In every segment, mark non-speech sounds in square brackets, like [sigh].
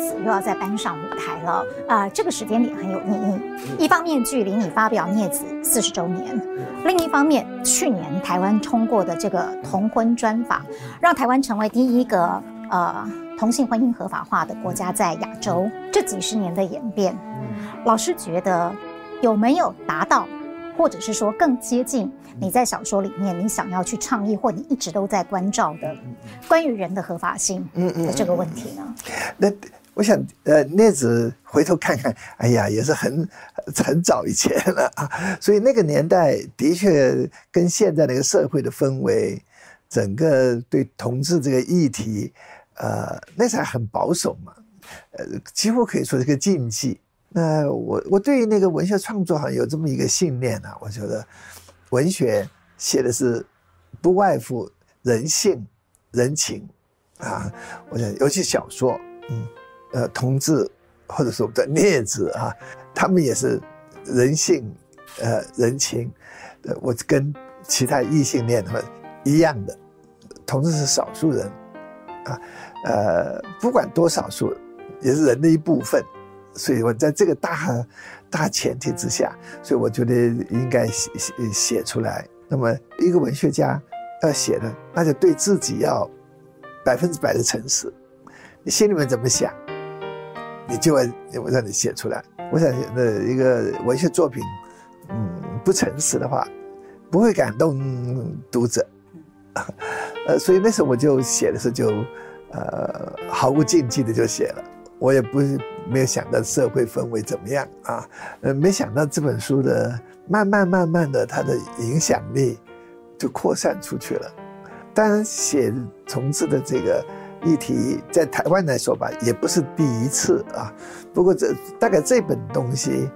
子又要再搬上舞台了啊、呃！这个时间点很有意义。一方面，距离你发表《孽子》四十周年；另一方面，去年台湾通过的这个同婚专法，让台湾成为第一个呃同性婚姻合法化的国家，在亚洲。这几十年的演变，老师觉得有没有达到？或者是说更接近你在小说里面你想要去倡议或你一直都在关照的关于人的合法性的这个问题呢？那我想呃，那子回头看看，哎呀，也是很 [laughs] 很早以前了啊。所以那个年代的确跟现在那个社会的氛围，整个对同志这个议题，呃，那时候很保守嘛，呃，几乎可以说是个禁忌。那我我对于那个文学创作好像有这么一个信念啊，我觉得文学写的是不外乎人性、人情啊，我想尤其小说，嗯，呃，同志或者说我们的孽子啊，他们也是人性、呃，人情，呃，我跟其他异性恋他们一样的，同志是少数人啊，呃，不管多少数，也是人的一部分。所以我在这个大大前提之下，所以我觉得应该写写写出来。那么一个文学家要写的，那就对自己要百分之百的诚实。你心里面怎么想，你就要我让你写出来。我想的一个文学作品，嗯，不诚实的话，不会感动读者。[laughs] 呃，所以那时候我就写的时候就，呃，毫无禁忌的就写了。我也不没有想到社会氛围怎么样啊，呃，没想到这本书的慢慢慢慢的它的影响力就扩散出去了。当然，写从事的这个议题在台湾来说吧，也不是第一次啊。不过这大概这本东西，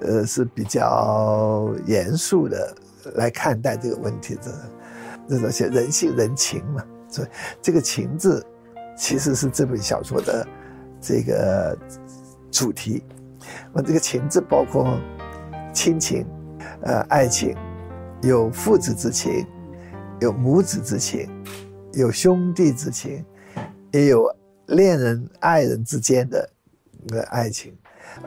呃，是比较严肃的来看待这个问题的，这种写人性人情嘛。所以这个情字其实是这本小说的。这个主题，我这个情字包括亲情，呃，爱情，有父子之情，有母子之情，有兄弟之情，也有恋人爱人之间的那个爱情。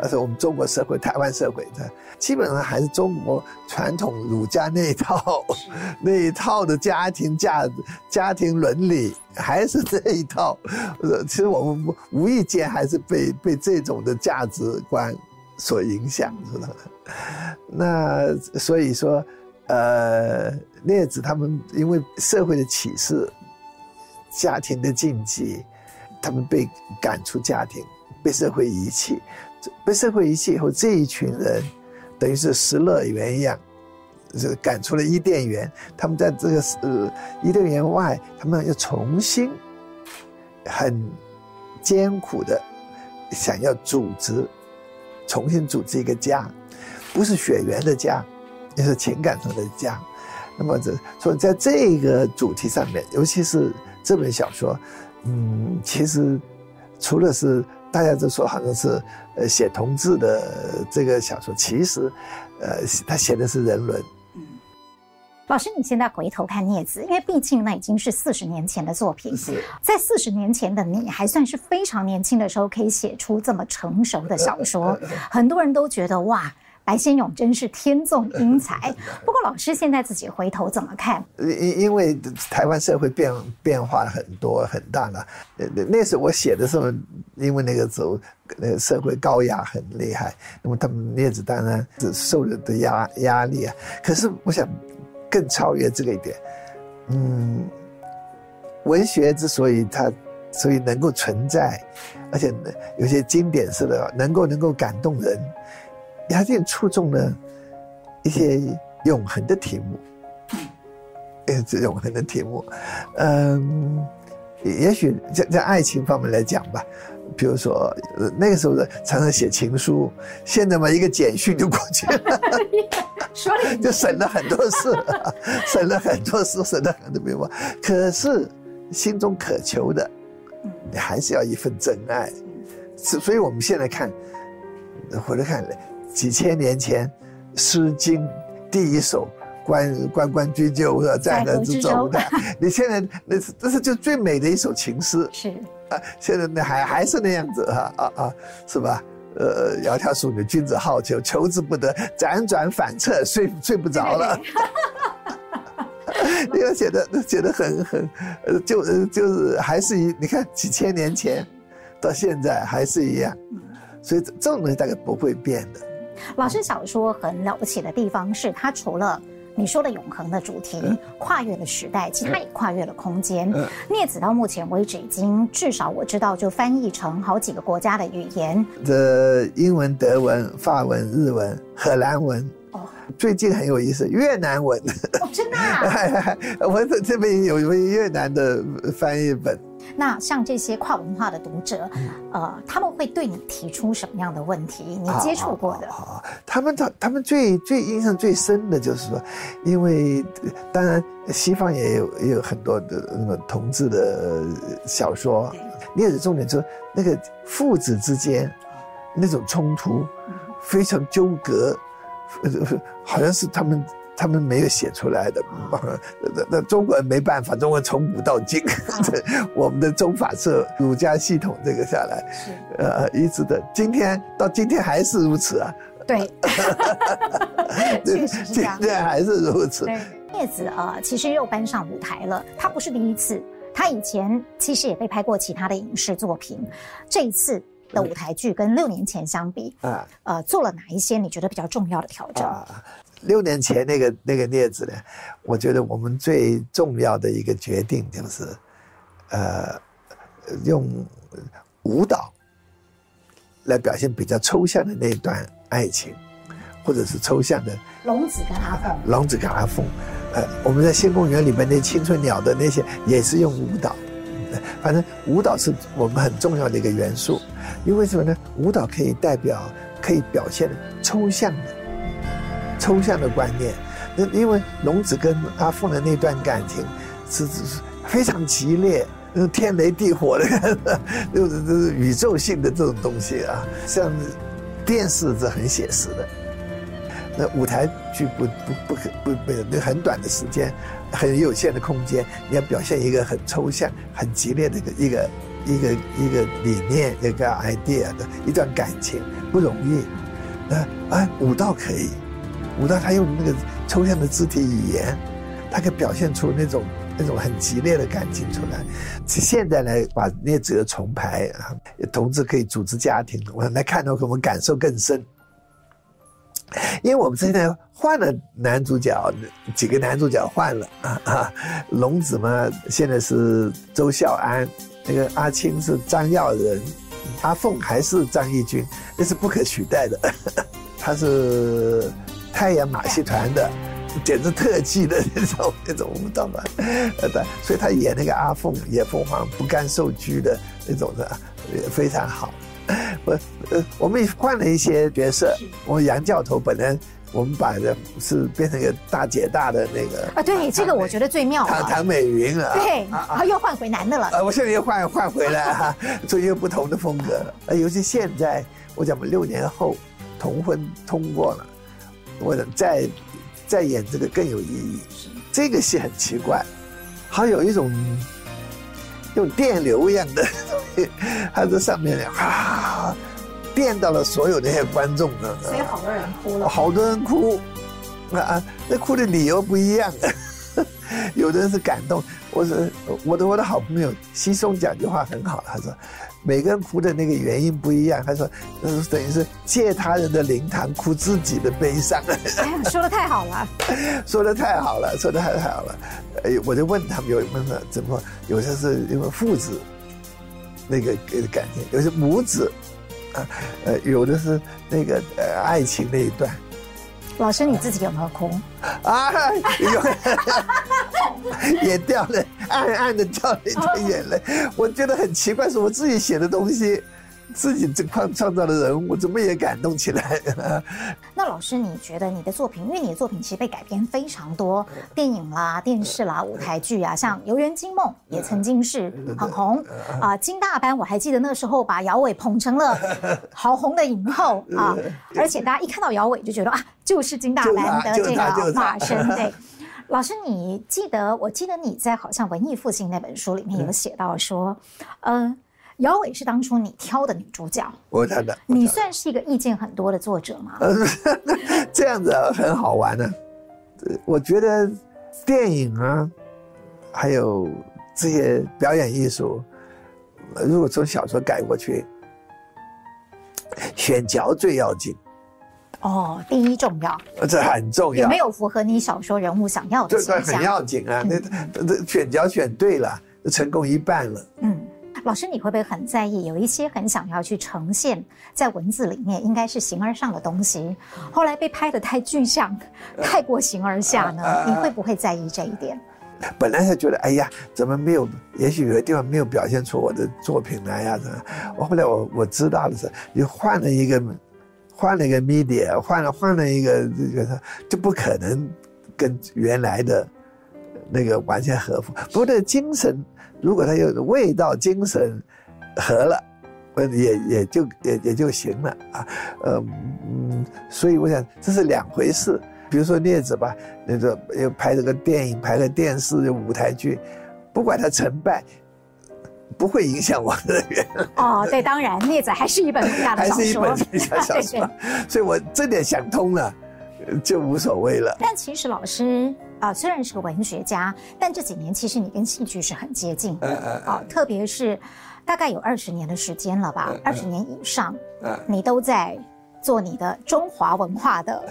而且我们中国社会，台湾社会的基本上还是中国传统儒家那一套，[laughs] 那一套的家庭价值、家庭伦理，[laughs] 还是这一套。呃，其实我们无意间还是被被这种的价值观所影响，知道吗？[laughs] 那所以说，呃，列子他们因为社会的启示、家庭的禁忌，他们被赶出家庭，被社会遗弃。被社会遗弃以后，这一群人等于是失乐园一样，是赶出了伊甸园。他们在这个呃伊甸园外，他们要重新很艰苦的想要组织，重新组织一个家，不是血缘的家，也是情感上的家。那么这所以在这个主题上面，尤其是这本小说，嗯，其实除了是。大家都说好像是呃写同志的这个小说，其实，呃，他写的是人伦。嗯，老师，你现在回头看《孽子》，因为毕竟那已经是四十年前的作品。是，在四十年前的你还算是非常年轻的时候，可以写出这么成熟的小说，[laughs] 很多人都觉得哇。白先勇真是天纵英才，[laughs] 不过老师现在自己回头怎么看？因因为台湾社会变变化很多很大了。那时候我写的时候，因为那个时候那个社会高压很厉害，那么他们孽子当然是受了的压压力啊。可是我想更超越这个一点，嗯，文学之所以它所以能够存在，而且有些经典式的能够能够感动人。他这触中了一些永恒的题目，呃，这永恒的题目，嗯，也许在在爱情方面来讲吧，比如说那个时候的常常写情书，现在嘛一个简讯就过去了，[laughs] 说 [laughs] 就 [laughs] 省了很多事，省了很多事，省了很多笔墨。可是心中渴求的，你还是要一份真爱。所以我们现在看，回头看来。几千年前，《诗经》第一首“关关关雎鸠，在河之洲”的，[laughs] 你现在那是这是就最美的一首情诗。[laughs] 是。啊，现在那还还是那样子啊啊啊，是吧？呃，窈窕淑女，君子好逑，求之不得，辗转反侧，睡睡不着了。[laughs] 你要写的写的很很，呃，就就是还是一，你看几千年前到现在还是一样，所以这种东西大概不会变的。老师小说很了不起的地方是，它除了你说的永恒的主题，跨越了时代，其实它也跨越了空间。《孽子》到目前为止已经至少我知道就翻译成好几个国家的语言，这英文、德文、法文、日文、荷兰文。哦，最近很有意思，越南文。哦，真的啊？[laughs] 我这这边有一位越南的翻译本。那像这些跨文化的读者，呃，他们会对你提出什么样的问题？你接触过的？啊，他们他他们最最印象最深的就是说，因为当然西方也有也有很多的那个同志的小说，也是重点就是那个父子之间那种冲突非常纠葛，[laughs] 好像是他们。他们没有写出来的，[laughs] 那那中国人没办法，中国从古到今，[laughs] 我们的宗法社儒家系统这个下来，是。呃，一直的，今天到今天还是如此啊。对，[laughs] 确实是这样，今天还是如此。叶子啊，其实又搬上舞台了，他不是第一次，他以前其实也被拍过其他的影视作品，这一次的舞台剧跟六年前相比啊，呃，做了哪一些你觉得比较重要的调整？啊六年前那个那个镊子呢，我觉得我们最重要的一个决定就是，呃，用舞蹈来表现比较抽象的那段爱情，或者是抽象的龙子跟阿凤，龙子跟阿凤，呃，我们在新公园里面那青春鸟的那些也是用舞蹈，反正舞蹈是我们很重要的一个元素，因为什么呢？舞蹈可以代表，可以表现抽象的。抽象的观念，那因为龙子跟阿凤的那段感情是是非常激烈，天雷地火的，[laughs] 就是就是宇宙性的这种东西啊。像电视是很写实的，那舞台剧不不不可不不那很短的时间，很有限的空间，你要表现一个很抽象、很激烈的一个一个一个一个理念、一个 idea 的一段感情不容易。那啊，舞蹈可以。舞蹈，他用那个抽象的肢体语言，他可以表现出那种那种很激烈的感情出来。现在来把孽子重排啊，[laughs] 同志可以组织家庭，我来看到我们感受更深。因为我们现在换了男主角，几个男主角换了啊啊，龙子嘛，现在是周孝安，那个阿青是张耀仁，阿凤还是张艺军，那是不可取代的，[laughs] 他是。太阳马戏团的，简直特技的那种那种舞蹈嘛，呃，对，所以他演那个阿凤，演凤凰不甘受拘的那种的，也非常好。我呃，我们也换了一些角色。我杨教头本来我们把的是变成一个大姐大的那个啊，对，这个我觉得最妙。唐唐美云啊，对，然后又换回男的了。啊，我现在又换换回来 [laughs] 哈，做一个不同的风格。呃，尤其现在，我讲我们六年后同婚通过了。我再再演这个更有意义。这个戏很奇怪，好有一种用电流一样的东西，它在上面啊，电到了所有那些观众呢。所以好多人哭了。好多人哭，啊，那哭的理由不一样。[laughs] 有的人是感动。我是我的我的好朋友西松讲句话很好，他说。每个人哭的那个原因不一样，他说，嗯，等于是借他人的灵堂哭自己的悲伤。哎呀，说的 [laughs] 太好了，说的太好了，说的太太好了。哎，我就问他们，有问了怎么？有些是因为父子那个感情，有些母子啊，呃，有的是那个呃爱情那一段。老师，你自己有没有哭？[laughs] 啊，有，[laughs] 也掉了，暗暗的掉了一滴眼泪。我觉得很奇怪，是我自己写的东西。自己这创创造的人物，怎么也感动起来了？[laughs] 那老师，你觉得你的作品，因为你的作品其实被改编非常多，电影啦、电视啦、舞台剧啊，像《游园惊梦》也曾经是很红啊。呃、金大班，我还记得那时候把姚伟捧成了好红的影后啊，而且大家一看到姚伟就觉得啊，就是金大班的这个化身。对，[laughs] 老师，你记得？我记得你在好像《文艺复兴》那本书里面有写到说，嗯、呃。姚伟是当初你挑的女主角，我挑的。你算是一个意见很多的作者吗？[laughs] 这样子很好玩呢、啊。我觉得电影啊，还有这些表演艺术，如果从小说改过去，选角最要紧。哦，第一重要，这很重要。有没有符合你小说人物想要的形象？这很要紧啊！那那选角选对了，成功一半了。嗯。老师，你会不会很在意有一些很想要去呈现在文字里面，应该是形而上的东西，后来被拍得太具象，太过形而下呢？你会不会在意这一点？本来是觉得，哎呀，怎么没有？也许有的地方没有表现出我的作品来呀？我后来我我知道的是，你换了一个，换了一个 media，换了换了一个这个，就不可能跟原来的那个完全合符。不过这个精神。如果他有味道、精神合了，呃，也也就也也就行了啊，呃，嗯，所以我想这是两回事。比如说镊子吧，那个又拍这个电影、拍个电视、舞台剧，不管它成败，不会影响我的人。[laughs] 哦，对，当然，镊子还是一本很大的小说，还是一本小说，[laughs] 所以我这点想通了，就无所谓了。但其实老师。啊，虽然是个文学家，但这几年其实你跟戏剧是很接近的啊，特别是大概有二十年的时间了吧，二十年以上，你都在做你的中华文化的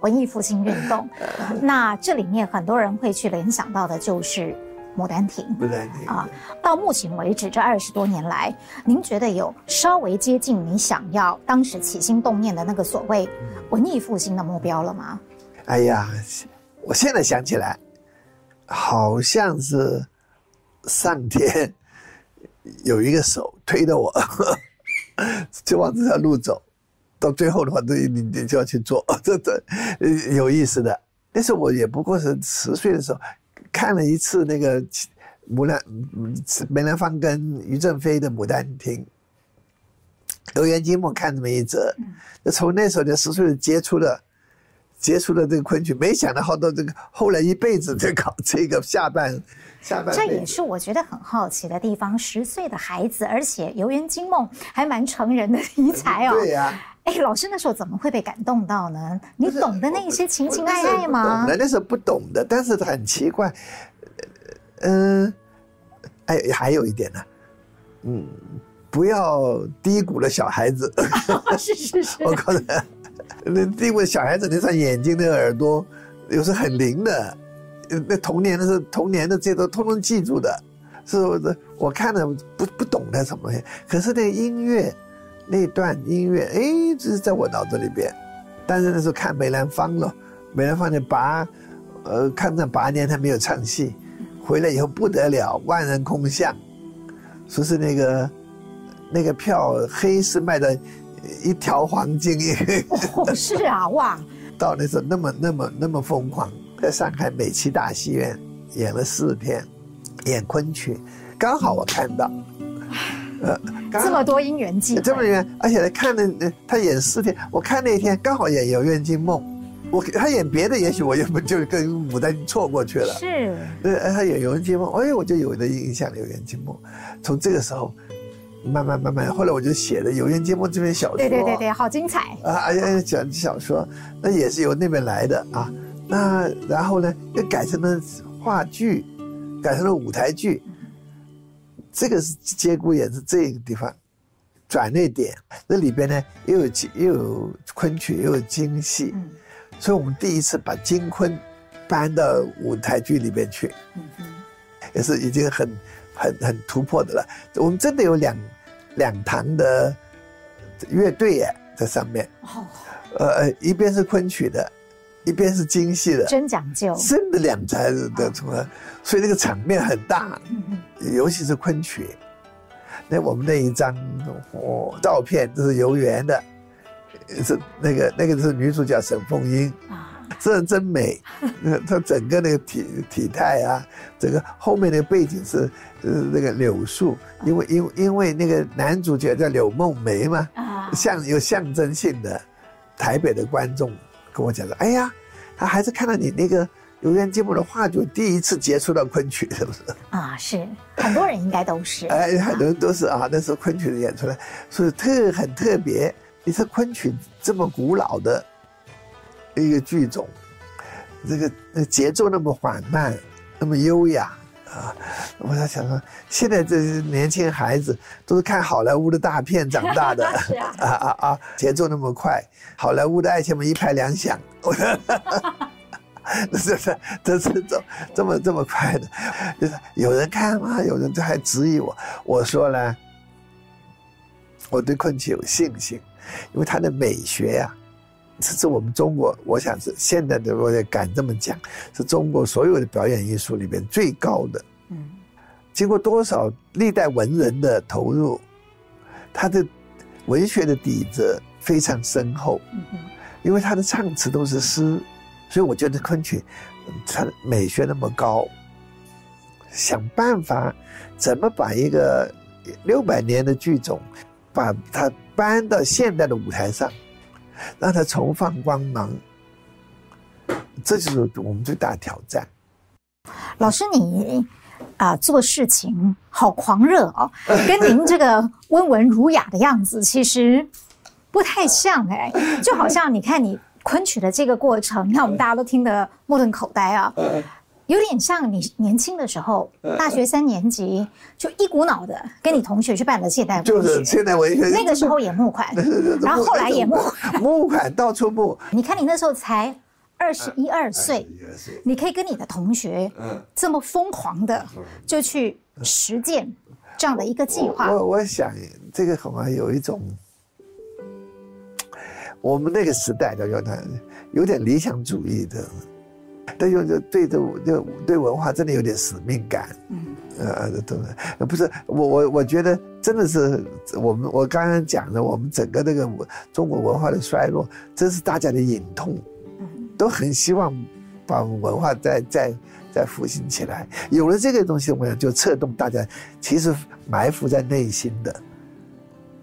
文艺复兴运动。[laughs] 那这里面很多人会去联想到的就是《牡丹亭》。牡丹亭啊，到目前为止这二十多年来，您觉得有稍微接近你想要当时起心动念的那个所谓文艺复兴的目标了吗？哎呀。我现在想起来，好像是上天有一个手推着我，就往这条路走。到最后的话，你你你就要去做，[laughs] 这这有意思的。那时候我也不过是十岁的时候看了一次那个牡丹梅兰芳跟于正飞的《牡丹亭》，游园惊梦看这么一则，就从那时候就十岁就接触了。接触了这个昆曲，没想到好多这个后来一辈子在搞这个下半下半。这也是我觉得很好奇的地方。十岁的孩子，而且《游园惊梦》还蛮成人的题材哦。对呀、啊。哎，老师那时候怎么会被感动到呢？你懂得那些情情爱爱吗？懂的，那时候不懂的，但是很奇怪。嗯，哎，还有一点呢，嗯，不要低估了小孩子。是 [laughs] 是是。[laughs] 我告诉你。那因为小孩子那双眼睛、那个耳朵，有时很灵的，那童年的是童年的这些都通通记住的，是不是？我看了不不懂的什么东西，可是那音乐，那段音乐，哎，这是在我脑子里边。但是那时候看梅兰芳了，梅兰芳那八，呃，抗战八年他没有唱戏，回来以后不得了，万人空巷，说是那个那个票黑市卖的。一条黄金，哦，是啊，哇！[laughs] 到那时候那么那么那么疯狂，在上海美琪大戏院演了四天，演昆曲，刚好我看到，呃，这么多姻缘际，这么远，而且看了他演四天，我看那天刚好演《游园惊梦》，我他演别的，也许我又不就跟牡丹错过去了，是，对，他演《游园惊梦》，哎，我就有的印象，《游园惊梦》，从这个时候。慢慢慢慢，后来我就写了《游园惊梦》这篇小说。对对对对，好精彩啊！哎呀，讲小说，那也是由那边来的啊。那然后呢，又改成了话剧，改成了舞台剧。这个是节骨眼是这个地方转捩点。那里边呢，又有又有昆曲，又有京戏，所以我们第一次把京昆搬到舞台剧里边去，也是已经很很很突破的了。我们真的有两。两堂的乐队耶，在上面，哦，呃，一边是昆曲的，一边是京戏的，真讲究，真的两台的出来，所以那个场面很大，尤其是昆曲。那我们那一张哦照片都是游园的，是那个那个是女主角沈凤英。这真美，他整个那个体体态啊，整个后面那个背景是呃那个柳树，因为因为因为那个男主角叫柳梦梅嘛，像有象征性的。台北的观众跟我讲说：“哎呀，他还是看到你那个游园惊梦的话剧第一次接触到昆曲，是不是？啊，是很多人应该都是。哎，很多人都是啊，那时候昆曲的演出来，所以特很特别。你说昆曲这么古老的一个剧种，这个节奏那么缓慢，那么优雅啊！我在想说，现在这些年轻孩子都是看好莱坞的大片长大的，[laughs] 啊啊啊，啊！节奏那么快，好莱坞的爱情们一拍两响。[laughs] 这是这这这这么这么快的，就是有人看吗？有人就还质疑我。我说呢，我对昆曲有信心，因为它的美学呀、啊，这是我们中国，我想是现在的我也敢这么讲，是中国所有的表演艺术里边最高的。嗯，经过多少历代文人的投入，他的文学的底子非常深厚。嗯，因为他的唱词都是诗。所以我觉得昆曲，它美学那么高，想办法怎么把一个六百年的剧种，把它搬到现代的舞台上，让它重放光芒，这就是我们最大的挑战。老师，你啊、呃、做事情好狂热哦，[laughs] 跟您这个温文儒雅的样子其实不太像哎，就好像你看你。昆曲的这个过程，你看我们大家都听得目瞪口呆啊，有点像你年轻的时候，大学三年级就一股脑的跟你同学去办了现代文学，就是现代文学，那个时候也募款，[laughs] 然后后来也募款，募款到处募。你看你那时候才二十一二岁，你可以跟你的同学这么疯狂的就去实践这样的一个计划。我我想这个好像有一种。我们那个时代的有点有点理想主义的，但又对这就对文化真的有点使命感。嗯，呃，对不是我我我觉得真的是我们我刚刚讲的，我们整个那个中国文化的衰落，真是大家的隐痛。嗯，都很希望把文化再再再复兴起来。有了这个东西，我想就策动大家，其实埋伏在内心的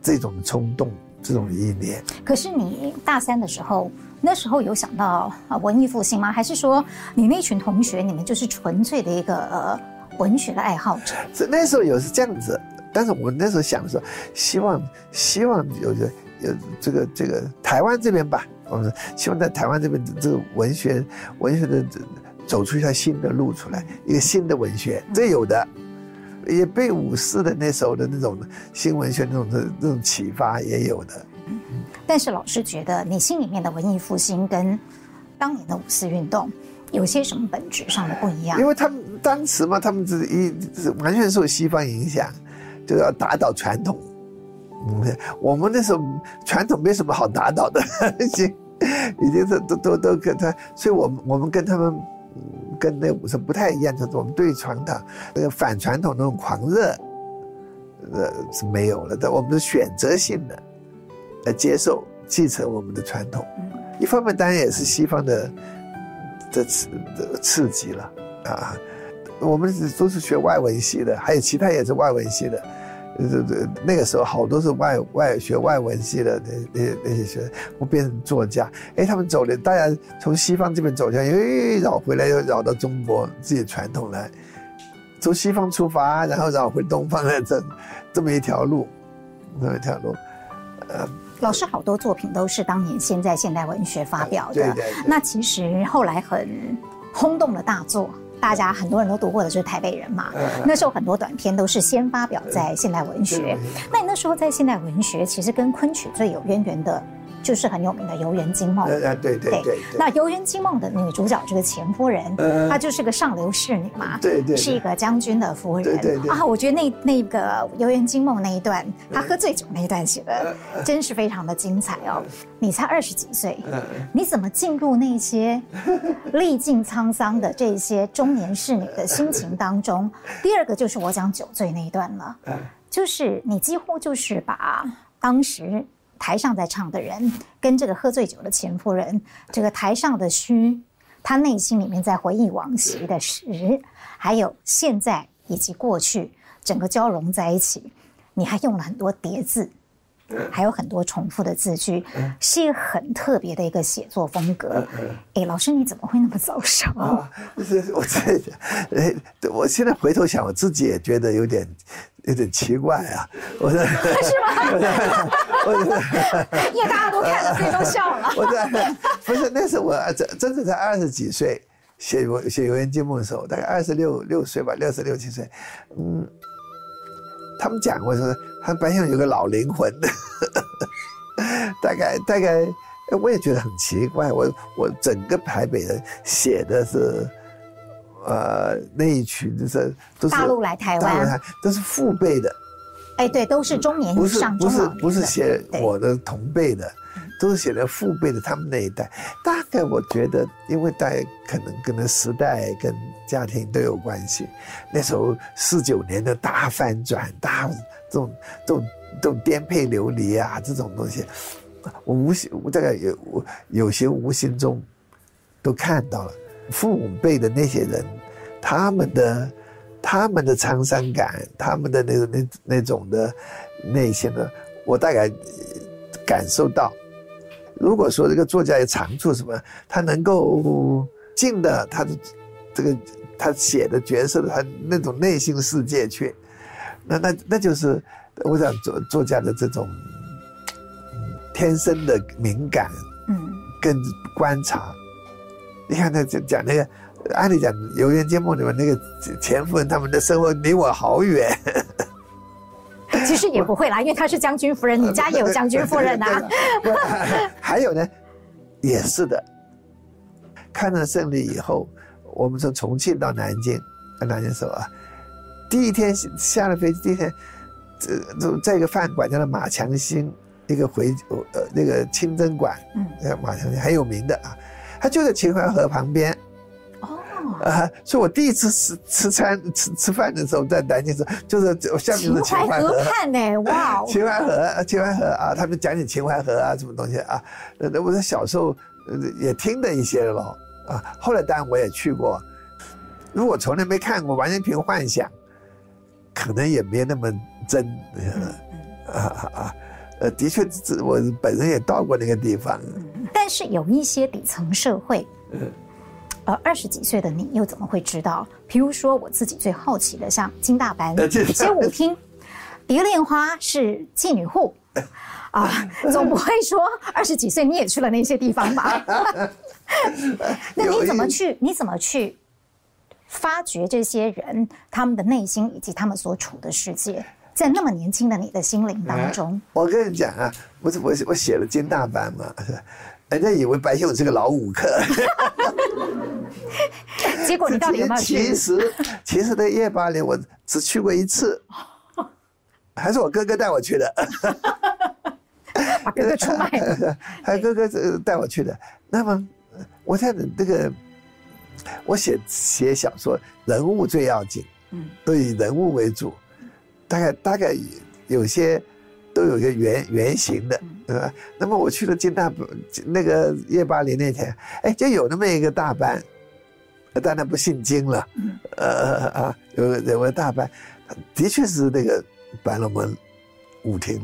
这种冲动。这种意念。可是你大三的时候，那时候有想到啊文艺复兴吗？还是说你那群同学，你们就是纯粹的一个呃文学的爱好者？这那时候有是这样子，但是我那时候想的时候，希望希望有个有这个这个台湾这边吧，我们希望在台湾这边这个文学文学的走出一条新的路出来，一个新的文学，这有的。也被五四的那时候的那种新文学那种的那种启发也有的，嗯，但是老师觉得你心里面的文艺复兴跟当年的五四运动有些什么本质上的不一样？因为他们当时嘛，他们是一完全受西方影响，就要打倒传统。嗯，我们那时候传统没什么好打倒的，已 [laughs] 经已经是都都都跟他，所以我们我们跟他们。跟那五四不太一样，就是我们对传统那个反传统那种狂热，呃是没有了但。我们是选择性的来接受继承我们的传统，一方面当然也是西方的的刺的刺激了啊。我们都是学外文系的，还有其他也是外文系的。这这那个时候好多是外外学外文系的那那那些学生，我变成作家，哎，他们走了，大家从西方这边走向，又绕回来，又绕到中国自己传统来，从西方出发，然后绕回东方来，这这么一条路，这么一条路，呃，老师好多作品都是当年先在现代文学发表的，对对对，那其实后来很轰动的大作。大家很多人都读过的就是《台北人》嘛，那时候很多短篇都是先发表在现代文学。那你那时候在现代文学，其实跟昆曲最有渊源的。就是很有名的《游园惊梦》。对对对对。那《游园惊梦》的女主角这个钱夫人，她就是个上流侍女嘛，对对，是一个将军的夫人。对对啊，我觉得那那个《游园惊梦》那一段，她喝醉酒那一段写的，真是非常的精彩哦。你才二十几岁，你怎么进入那些历尽沧桑的这些中年侍女的心情当中？[laughs] 第二个就是我讲酒醉那一段了，就是你几乎就是把当时。台上在唱的人，跟这个喝醉酒的前夫人，这个台上的虚，他内心里面在回忆往昔的实，还有现在以及过去，整个交融在一起。你还用了很多叠字，还有很多重复的字句，是一个很特别的一个写作风格。哎，老师你怎么会那么早熟？啊，就是我在，哎，我现在回头想，我自己也觉得有点有点奇怪啊。我说 [laughs] 是吗？我 [laughs] 因为大家都看了，所以都笑了。我在不是那是我真真的才二十几岁。写我写游园惊梦的时候，大概二十六六岁吧，六十六七岁。嗯，他们讲过说，他班上有个老灵魂的，[laughs] 大概大概，我也觉得很奇怪。我我整个台北人写的是，呃，那一群就是都是大陆来台湾，都是父辈的。哎，对，都是中年以上，不是不是不是写我的同辈的。都是写的父辈的，他们那一代，大概我觉得，因为大家可能跟那时代跟家庭都有关系。那时候四九年的大翻转，大这种这种这种颠沛流离啊，这种东西，我无形我大概有我有些无形中都看到了父母辈的那些人，他们的他们的沧桑感，他们的那个那那种的内心的，我大概感受到。如果说这个作家有长处什么，他能够进的他的这个他写的角色的他那种内心世界去，那那那就是我想作作家的这种天生的敏感，嗯，跟观察。你看他讲讲那个，按理讲《游园惊梦》里面那个前夫人，他们的生活离我好远。[laughs] 其实也不会啦，因为她是将军夫人，你家也有将军夫人呐、啊。还有呢，也是的。抗战胜利以后，我们从重庆到南京，南京时候啊，第一天下了飞机，第一天，这在一个饭馆叫做马强兴，一个回呃那个清真馆，嗯，马强兴很有名的啊，他就在秦淮河旁边。啊！所以我第一次吃吃餐吃吃饭的时候，在南京时候，就是下面是秦淮河畔呢，哇！[laughs] 秦淮河，秦淮河啊！他们讲起秦淮河啊，什么东西啊？那我在小时候也听的一些了啊。后来当然我也去过，如果从来没看过，完全凭幻想，可能也没那么真。啊啊！呃，的确，我本人也到过那个地方。但是有一些底层社会。嗯。呃，二十几岁的你又怎么会知道？比如说，我自己最好奇的，像金大班街舞厅，蝶恋花是妓女户，啊，[laughs] 总不会说二十几岁你也去了那些地方吧？[laughs] 那你怎么去？你怎么去发掘这些人他们的内心以及他们所处的世界，在那么年轻的你的心灵当中？我跟你讲啊，不是我我写了金大班嘛。人家以为白先勇是个老舞客，[laughs] 结果你到底有没有去？其实，其实在夜巴黎我只去过一次，还是我哥哥带我去的，把哥哥出卖。了，[laughs] 还哥哥带我去的。那么，我在这个，我写写小说，人物最要紧，嗯，都以人物为主，大概大概有些。都有一个原原型的，对吧？那么我去了金大那个夜巴黎那天，哎，就有那么一个大班，当然不姓金了，呃啊，有有个大班，的确是那个白龙门舞厅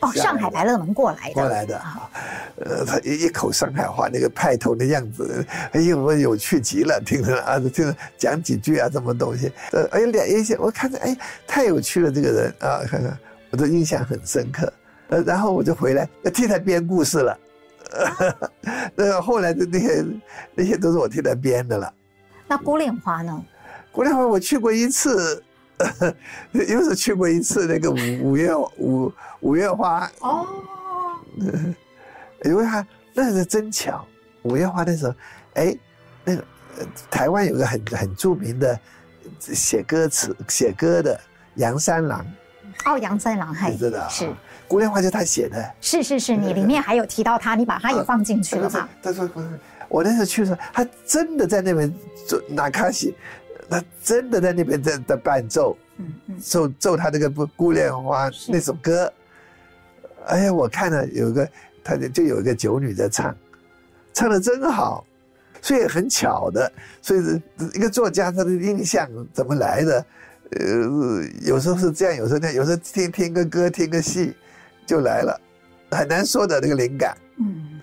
哦，上海白乐门过来的，过来的啊，呃，他一一口上海话，那个派头的样子，哎呦，我有趣极了，听着啊，听着讲几句啊，什么东西，呃，哎，两一些，我看着，哎，太有趣了，这个人啊，看看。我的印象很深刻，呃，然后我就回来要替他编故事了，那个 [laughs] 后来的那些那些都是我替他编的了。那孤恋花呢？孤恋花我去过一次，[laughs] 又是去过一次那个五五月五五月花哦，[laughs] 因为他那是真巧，五月花的时候，哎，那个台湾有个很很著名的写歌词写歌的杨三郎。哦，杨三郎还知道，是孤恋花就他写的，是是是，你里面还有提到他，你把他也放进去了嘛？他说不是：“我那时候去的时候，他真的在那边做那卡西，他真的在那边在在伴奏，嗯嗯，奏奏他那个不孤恋花那首歌。哎呀，我看了有个，他就就有一个酒女在唱，唱的真好，所以很巧的，所以是一个作家他的印象怎么来的？”呃，有时候是这样，有时候那样，有时候听听个歌，听个戏，就来了，很难说的那个灵感。嗯，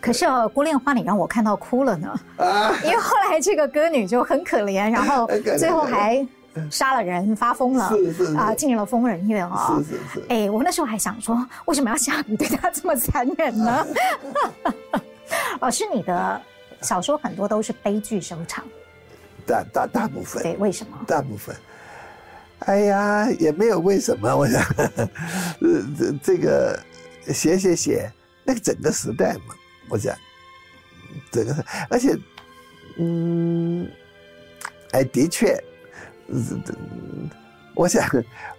可是哦，孤恋花你让我看到哭了呢。啊，因为后来这个歌女就很可怜，然后 [laughs] 最后还杀了人，发疯了，是是啊，进入了疯人院哦。是是是。哎，我那时候还想说，为什么要下你对他这么残忍呢？老 [laughs] 师，你的小说很多都是悲剧收场。大大大部分对，为什么？大部分，哎呀，也没有为什么。[laughs] 我想，呃，这这个写写写，那个整个时代嘛，我想，整个，而且，嗯，哎，的确，我想，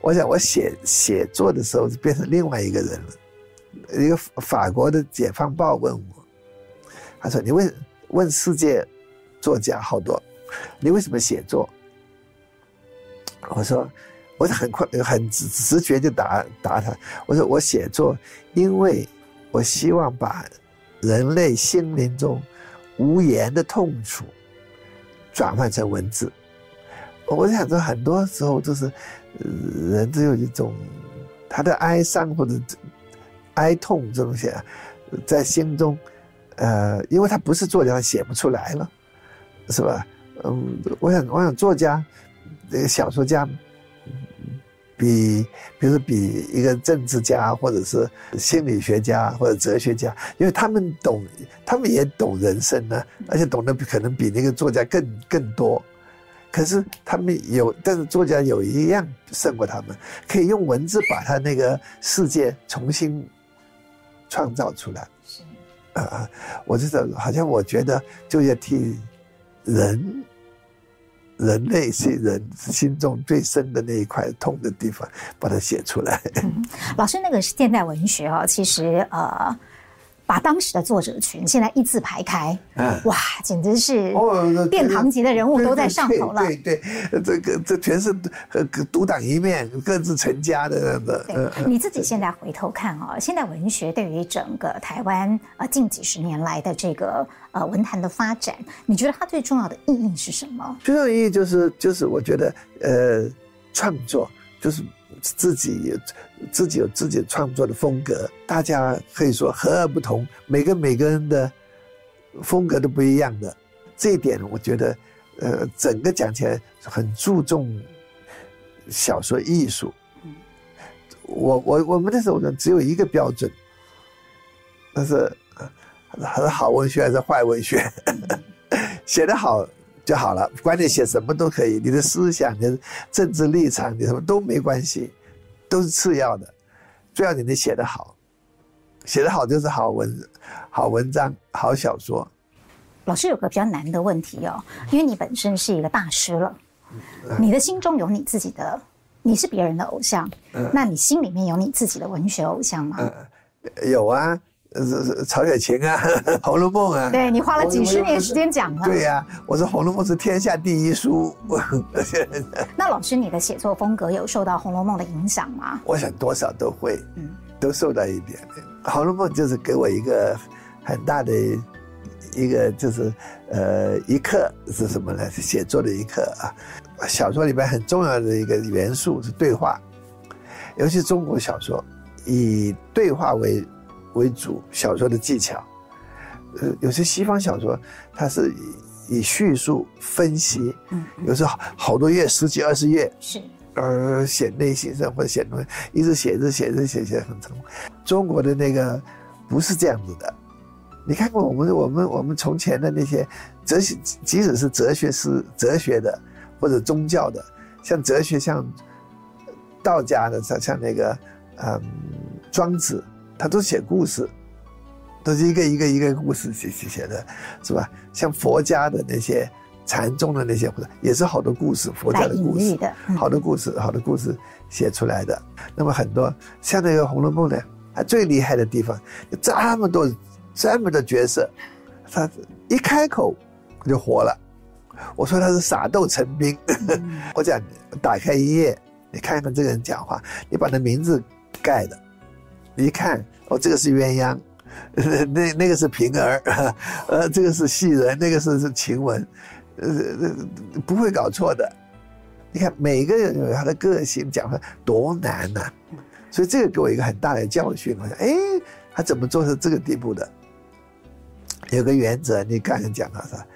我想，我写写作的时候就变成另外一个人了。一个法国的《解放报》问我，他说：“你问问世界作家好多。”你为什么写作？我说，我很快很直直觉就答答他。我说我写作，因为我希望把人类心灵中无言的痛楚转换成文字。我想说，很多时候就是人只有一种他的哀伤或者哀痛这东西，在心中，呃，因为他不是作家，他写不出来了，是吧？嗯，我想，我想作家，这个小说家，比，比如说比一个政治家，或者是心理学家，或者哲学家，因为他们懂，他们也懂人生呢，而且懂得可能比那个作家更更多。可是他们有，但是作家有一样胜过他们，可以用文字把他那个世界重新创造出来。是啊，我就是好像我觉得就要替。人，人类是人心中最深的那一块痛的地方，把它写出来。老师，那个是现代文学啊，其实呃。把当时的作者群现在一字排开，嗯，哇，简直是殿堂级的人物都在上头了。对对，对，这个这全是独当一面，各自成家的。对，你自己现在回头看啊，现代文学对于整个台湾呃近几十年来的这个呃文坛的发展，你觉得它最重要的意义是什么？最重要的意义就是就是我觉得呃创作就是。自己有自己有自己创作的风格，大家可以说和而不同，每个每个人的风格都不一样的。这一点我觉得，呃，整个讲起来很注重小说艺术。我我我们那时候呢，只有一个标准，那是还是好文学还是坏文学，[laughs] 写得好就好了，管你写什么都可以，你的思想、你的政治立场，你什么都没关系，都是次要的，最要你你写得好，写得好就是好文、好文章、好小说。老师有个比较难的问题哦，因为你本身是一个大师了，你的心中有你自己的，你是别人的偶像，那你心里面有你自己的文学偶像吗？有啊。呃，曹雪芹啊，[laughs]《红楼梦》啊，对，你花了几十年时间讲了。对呀、啊，我说《红楼梦》是天下第一书。[laughs] 那老师，你的写作风格有受到《红楼梦》的影响吗？我想多少都会，嗯，都受到一点。《红楼梦》就是给我一个很大的一个，就是呃，一课是什么呢？是写作的一课啊。小说里边很重要的一个元素是对话，尤其中国小说以对话为。为主小说的技巧，呃，有些西方小说它是以以叙述分析，嗯，有时候好多页，十几二十页，是，而写内心生活，写东西，一直写，一直写，一直写，写很长。中国的那个不是这样子的，你看过我们我们我们从前的那些哲学，即使是哲学是哲学的或者宗教的，像哲学像道家的，像像那个嗯庄子。他都写故事，都是一个一个一个故事写写写的，是吧？像佛家的那些禅宗的那些，也是好多故事，佛家的故事，好多故事，好多故事写出来的。那么很多像那个《红楼梦》呢，它最厉害的地方，有这么多这么多角色，他一开口就活了。我说他是傻豆成兵。[laughs] 我讲打开一页，你看看这个人讲话，你把他名字盖的。一看哦，这个是鸳鸯，[laughs] 那那个是平儿，[laughs] 呃，这个是戏人，那个是是晴雯，呃，不会搞错的。你看每个人有他的个性，讲话多难呐、所以这个给我一个很大的教训。我想，哎，他怎么做到这个地步的？有个原则，你刚才讲到是吧？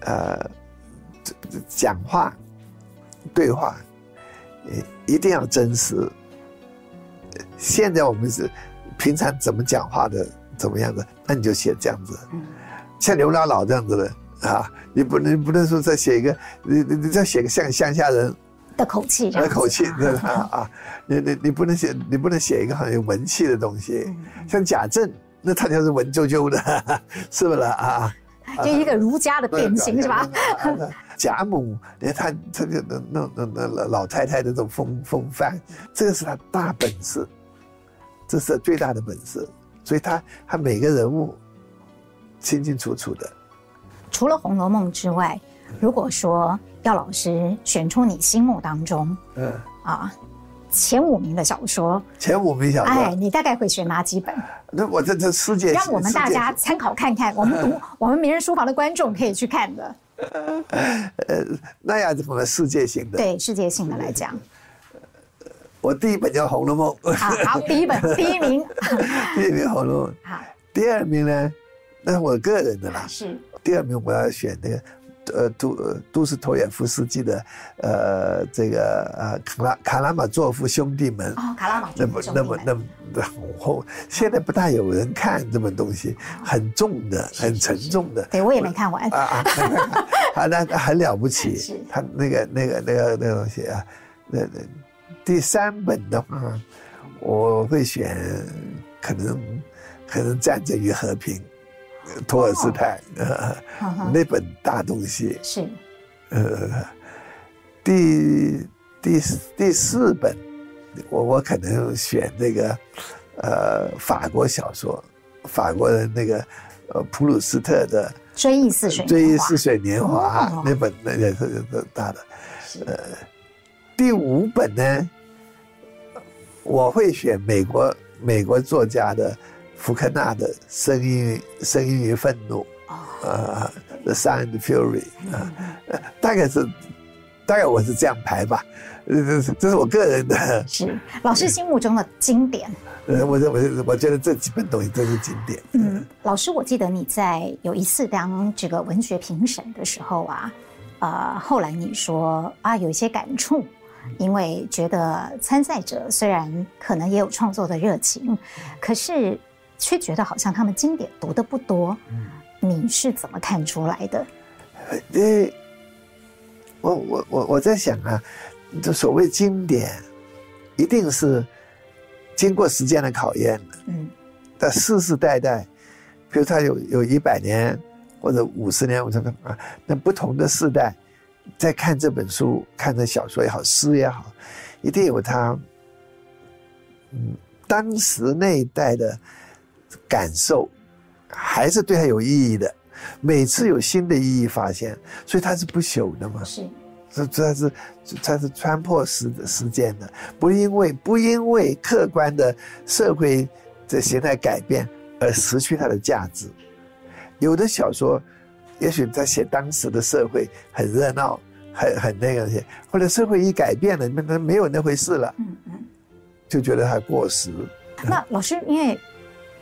呃，讲话、对话，一定要真实。现在我们是平常怎么讲话的，怎么样的，那你就写这样子。像刘姥姥这样子的啊，你不能不能说再写一个，你你你再写个像乡下人的口气，的口气，[laughs] 对吧？啊，你你你不能写，你不能写一个很有文气的东西，像贾政。那他就是文绉绉的，[laughs] 是不是啊？就一个儒家的典型，是吧？贾母，你看他这个那那那那老太太的这种风风范，这个是她大本事，这是最大的本事。所以她她每个人物清清楚楚的。除了《红楼梦》之外，如果说要老师选出你心目当中，嗯啊。前五名的小说，前五名小说，哎，你大概会选哪几本？那我这这世界，让我们大家参考看看。我们读 [laughs] 我们名人书房的观众可以去看的。[laughs] 呃，那样子的世界性的，对世界性的来讲，我第一本叫《红楼梦》。好，好，第一本，[laughs] 第一名，[laughs] 第一名《红楼梦》。好，第二名呢？那是我个人的啦。是。第二名我要选那个。呃，都都是托也夫斯基的，呃，这个呃，卡拉卡拉马佐夫兄弟们哦，卡拉马佐夫兄弟们，那么那么那么，现在不大有人看这本东西，很重的，很沉重的。对，我也没看完。啊啊，啊，[laughs] 那很了不起。他那个那个那个那个东西啊，那那第三本的话，我会选，可能可能战争与和平。托尔斯泰，呃，那本大东西。是，呃，第第第四本，我我可能选那个，呃，法国小说，法国的那个，呃，普鲁斯特的《追忆似水追忆似水年华》那本那也是大的，呃，第五本呢，我会选美国美国作家的。福克纳的声音，声音与愤怒，啊，The Sound and Fury，啊，大概是，大概我是这样排吧，这是这是我个人的。是老师心目中的经典。呃，我我我觉得这几本东西都是经典。嗯，老师，我记得你在有一次当这个文学评审的时候啊，呃，后来你说啊，有一些感触，因为觉得参赛者虽然可能也有创作的热情，可是。却觉得好像他们经典读的不多，你是怎么看出来的？呃，我我我我在想啊，这所谓经典，一定是经过时间的考验的。嗯，但世世代代，比如他有有一百年或者五十年，我说啊，那不同的世代在看这本书，看这小说也好，诗也好，一定有他，嗯，当时那一代的。感受还是对他有意义的，每次有新的意义发现，所以它是不朽的嘛。是，这这是它是穿破时时间的，不因为不因为客观的社会的形态改变而失去它的价值。有的小说，也许在写当时的社会很热闹，很很那个些，后来社会一改变了，那没有那回事了，嗯嗯，就觉得它过时。那老师，因为。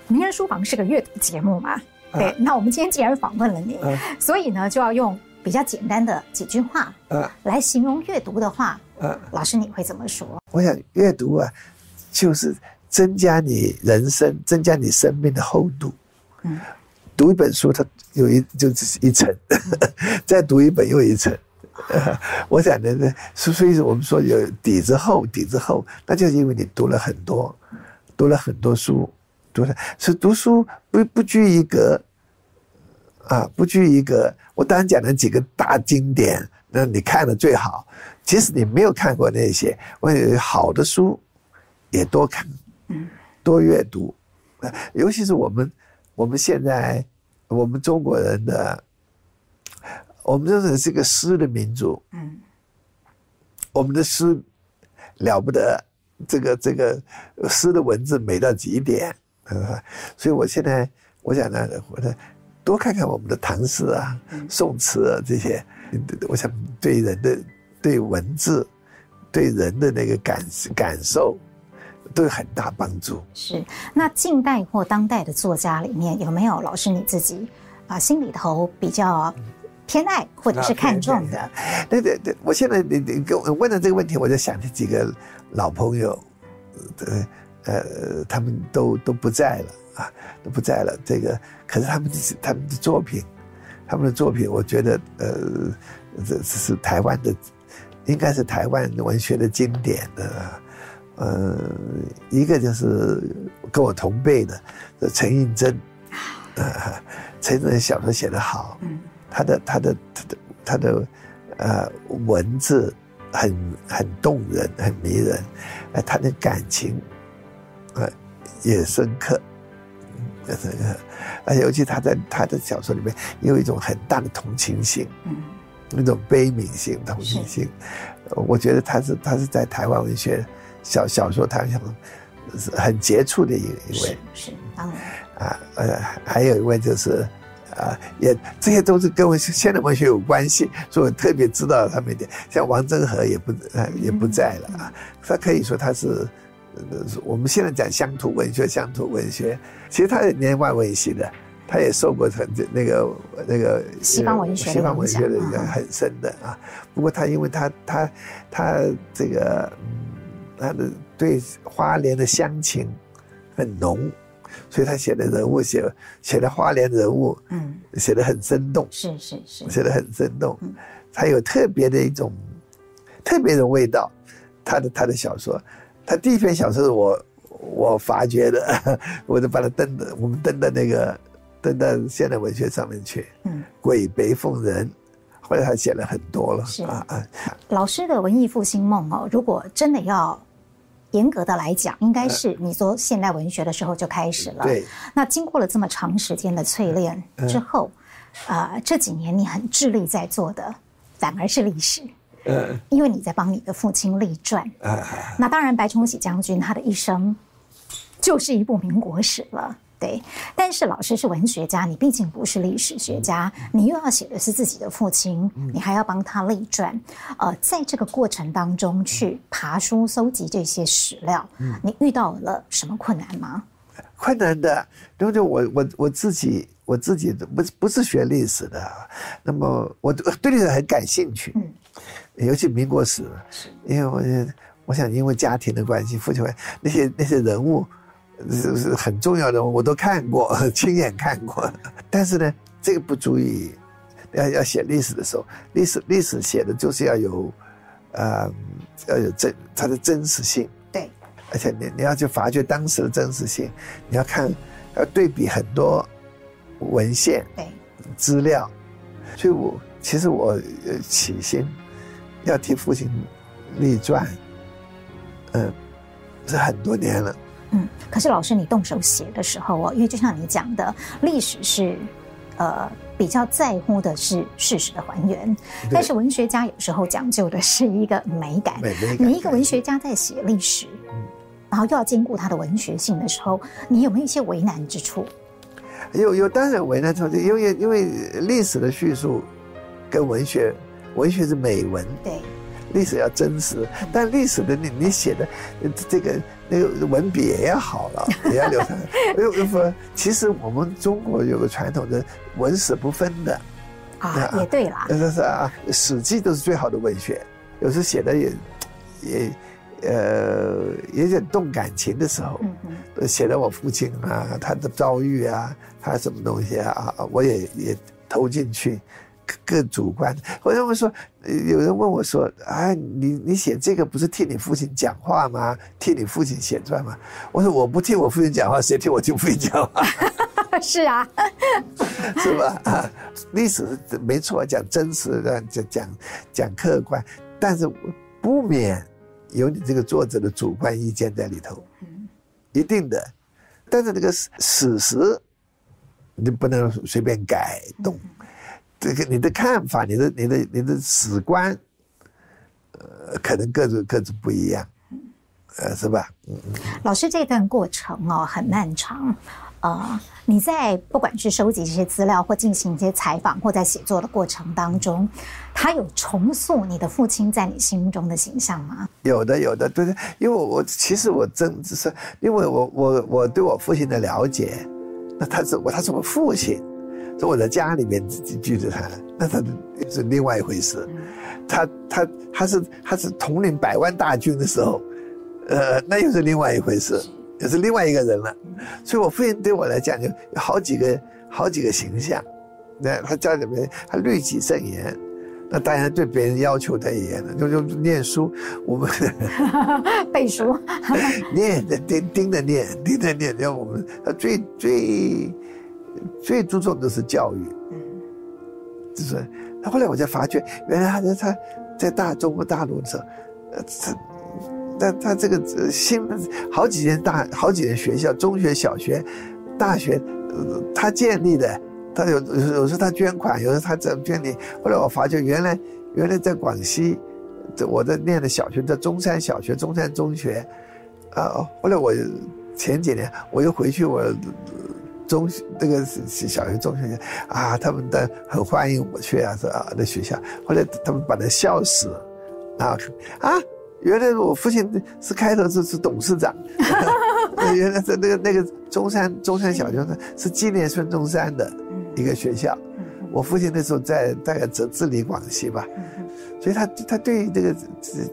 名人书房是个阅读节目嘛？对，啊、那我们今天既然访问了你，啊、所以呢，就要用比较简单的几句话啊来形容阅读的话。啊，老师你会怎么说？我想阅读啊，就是增加你人生、增加你生命的厚度。嗯，读一本书，它有一就是一层，[laughs] 再读一本又一层。啊、[laughs] 我想的呢，所以我们说有底子厚，底子厚，那就是因为你读了很多，读了很多书。读的是读书不不拘一格，啊，不拘一格。我当然讲了几个大经典，那你看的最好。即使你没有看过那些，我有好的书也多看，多阅读。尤其是我们我们现在我们中国人的，我们真的是个诗的民族，嗯，我们的诗了不得，这个这个诗的文字美到极点。[laughs] 所以我现在我想呢，我呢多看看我们的唐诗啊、宋词啊这些，我想对人的对文字、对人的那个感感受，都有很大帮助。是，那近代或当代的作家里面有没有老师你自己啊心里头比较偏爱或者是看重的？[laughs] 对对对，我现在你你给我问了这个问题，我就想起几个老朋友，呃呃，他们都都不在了啊，都不在了。这个可是他们的他们的作品，他们的作品，我觉得呃，这这是台湾的，应该是台湾文学的经典的。呃，一个就是跟我同辈的陈映真，呃，陈映真小说写得好，他的他的他的他的呃文字很很动人，很迷人，呃，他的感情，呃，也深刻，也深刻，而且尤其他在他的小说里面有一种很大的同情心，嗯，那种悲悯性、同情心，我觉得他是他是在台湾文学。小小说，他像是很杰出的一一位，是当然。啊，呃，还有一位就是啊，也这些都是跟我现代文学有关系，所以我特别知道他们一点。像王振和也不呃也不在了啊，他可以说他是我们现在讲乡土文学，乡土文学，其实他也念外文系的，他也受过很那个那个西方文学西方文学的影响很深的啊。不过他因为他他他这个。他的对花莲的乡情很浓，所以他写的人物写写的花莲人物，嗯，写的很生动，是是是，写的很生动，他有特别的一种特别的味道。他的他的小说，他第一篇小说是我我发掘的，[laughs] 我就把它登的，我们登的那个登到现代文学上面去，嗯，鬼北凤人。后来他写了很多了，是啊啊，老师的文艺复兴梦哦，如果真的要。严格的来讲，应该是你说现代文学的时候就开始了。对。那经过了这么长时间的淬炼之后，啊、呃，这几年你很致力在做的，反而是历史。嗯。因为你在帮你的父亲立传。啊。那当然，白崇禧将军他的一生，就是一部民国史了。对，但是老师是文学家，你毕竟不是历史学家，你又要写的是自己的父亲，你还要帮他立传，呃，在这个过程当中去爬书搜集这些史料，你遇到了什么困难吗？困难的，因为我我我自己我自己不不是学历史的，那么我对历史很感兴趣，嗯，尤其民国史，因为我我想因为家庭的关系，父亲那些那些人物。是是很重要的，我都看过，[laughs] 亲眼看过。但是呢，这个不足以要要写历史的时候，历史历史写的就是要有，呃，要有真它的真实性。对，而且你你要去发掘当时的真实性，你要看要对比很多文献、对资料。所以我其实我起心要替父亲立传，嗯，是很多年了。嗯，可是老师，你动手写的时候哦，因为就像你讲的，历史是，呃，比较在乎的是事实的还原，但是文学家有时候讲究的是一个美感。美感。你一个文学家在写历史，嗯，然后又要兼顾他的文学性的时候，你有没有一些为难之处？有有，当然为难之处，因为因为历史的叙述跟文学，文学是美文，对。历史要真实，但历史的你你写的这个那个文笔也要好了，[laughs] 也要流传。又又说，其实我们中国有个传统的文史不分的啊，也对啦。是是啊，《史记》都是最好的文学，有时写的也也呃也有点动感情的时候，写的我父亲啊，他的遭遇啊，他什么东西啊，我也也投进去。更主观，或者我说，有人问我说：“哎，你你写这个不是替你父亲讲话吗？替你父亲写传吗？”我说：“我不替我父亲讲话，谁替我父亲讲话？” [laughs] 是啊，[laughs] 是吧？啊，历史是没错，讲真实的，讲讲讲客观，但是不免有你这个作者的主观意见在里头，一定的。但是这个史史实，你不能随便改动。这个你的看法，你的、你的、你的史观，呃，可能各自各自不一样，呃，是吧？嗯。老师，这段过程哦很漫长，呃，你在不管是收集这些资料，或进行一些采访，或在写作的过程当中，他有重塑你的父亲在你心中的形象吗？有的，有的，对对，因为我我其实我真只是因为我我我对我父亲的了解，那他是我他是我父亲，在我在家里面记着他，那他是另外一回事，他他他是他是统领百万大军的时候，呃，那又是另外一回事。也是另外一个人了，所以我父亲对我来讲就有好几个好几个形象。那他家里面他律己慎言，那当然对别人要求他也严了，就就念书，我们 [laughs] 背书，[laughs] 念盯盯着念盯着念，要我们他最最最注重的是教育，就是。那后来我才发觉，原来他在他在大中国大陆的时候，呃他。但他这个新好几年大好几年学校，中学、小学、大学，他建立的，他有有时候他捐款，有时候他这样捐的。后来我发觉，原来原来在广西，这我在念的小学叫中山小学、中山中学，啊，后来我前几年我又回去，我中那个小学、中学啊，他们的很欢迎我去啊，是啊，那学校，后来他们把他笑死，啊啊。原来我父亲是开头是是董事长，[laughs] 原来在那个那个中山中山小学呢是纪念孙中山的一个学校，我父亲那时候在大概治治理广西吧，所以他他对这个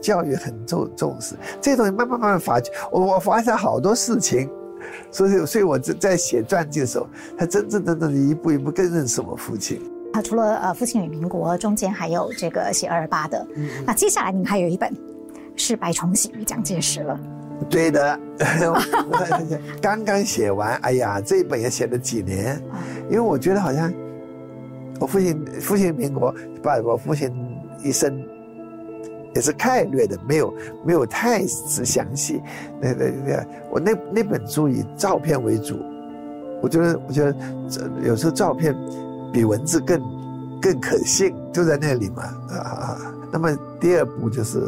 教育很重重视，这东西慢慢慢慢发觉，我我发现好多事情，[laughs] 所以所以我在在写传记的时候，他真正真正的一步一步更认识我父亲。他除了呃父亲与民国中间还有这个写二二八的，那接下来您还有一本。是白崇禧与蒋介石了，对的，[laughs] 刚刚写完，哎呀，这一本也写了几年，因为我觉得好像我父亲父亲民国把我父亲一生也是概略的，没有没有太仔详细。那那那我那那本书以照片为主，我觉得我觉得这有时候照片比文字更更可信，就在那里嘛啊。那么第二部就是。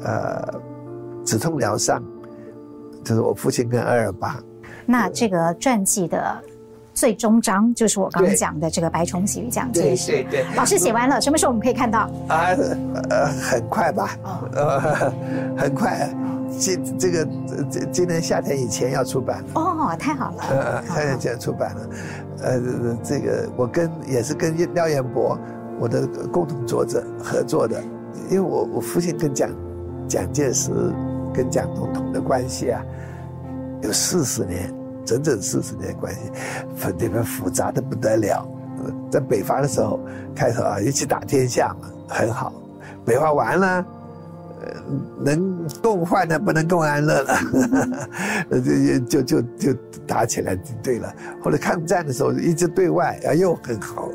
呃，止痛疗伤，就是我父亲跟二二八。那这个传记的最终章，就是我刚刚讲的这个白崇禧与蒋介石。对对对。老师写完了，什么时候我们可以看到？啊，呃，很快吧。哦。呃，[laughs] 很快，今这个今今年夏天以前要出版。哦，太好了。呃，夏天以前出版了。呃，这个我跟也是跟廖彦博，我的共同作者合作的，因为我我父亲跟蒋。蒋介石跟蒋总统的关系啊，有四十年，整整四十年关系，这边复杂的不得了。在北伐的时候，开头啊一起打天下嘛，很好。北伐完了，呃，能共患难不能共安乐了，[laughs] 就就就就打起来就对了。后来抗战的时候，一直对外啊又很好，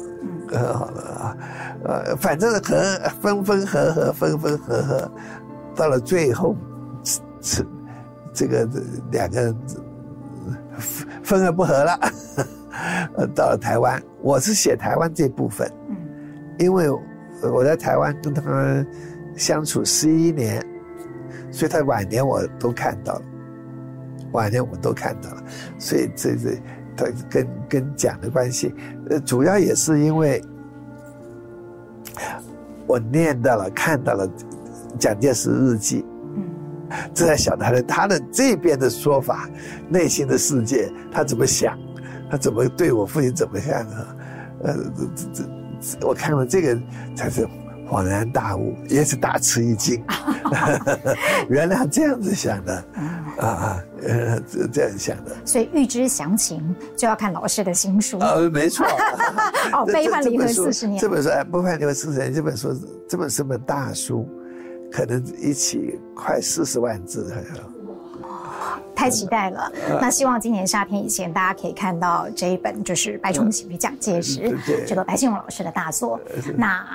很好了啊，呃，反正和分分合合，分分合合。到了最后，这这个两个人分而不合了。呃，[laughs] 到了台湾，我是写台湾这部分，嗯，因为我在台湾跟他们相处十一年，所以他晚年我都看到了，晚年我都看到了，所以这这他跟跟蒋的关系，呃，主要也是因为我念到了，看到了。蒋介石日记，嗯，这才晓得他的他的这边的说法，内心的世界，他怎么想，他怎么对我父亲怎么样啊？呃，这这，我看了这个才是恍然大悟，也是大吃一惊，[laughs] 原来这样子想的，啊啊，呃，这样想的。所以预知详情，就要看老师的新书。呃，没错。哦，[laughs] 背叛离合四十年。这本书哎，背叛离合四十年，这本书这本是本大书。可能一起快四十万字，哇，太期待了！那希望今年夏天以前，大家可以看到这一本，就是白崇禧与蒋介石这个白先勇老师的大作。那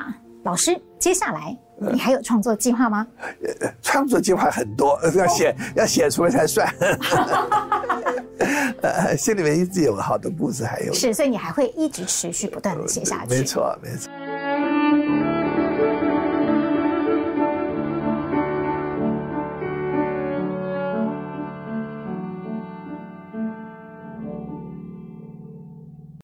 老师，接下来你还有创作计划吗？创作计划很多，要写要写出来才算。[laughs] 呃，心里面一直有好多故事，还有是，所以你还会一直持续不断的写下去。没错，没错。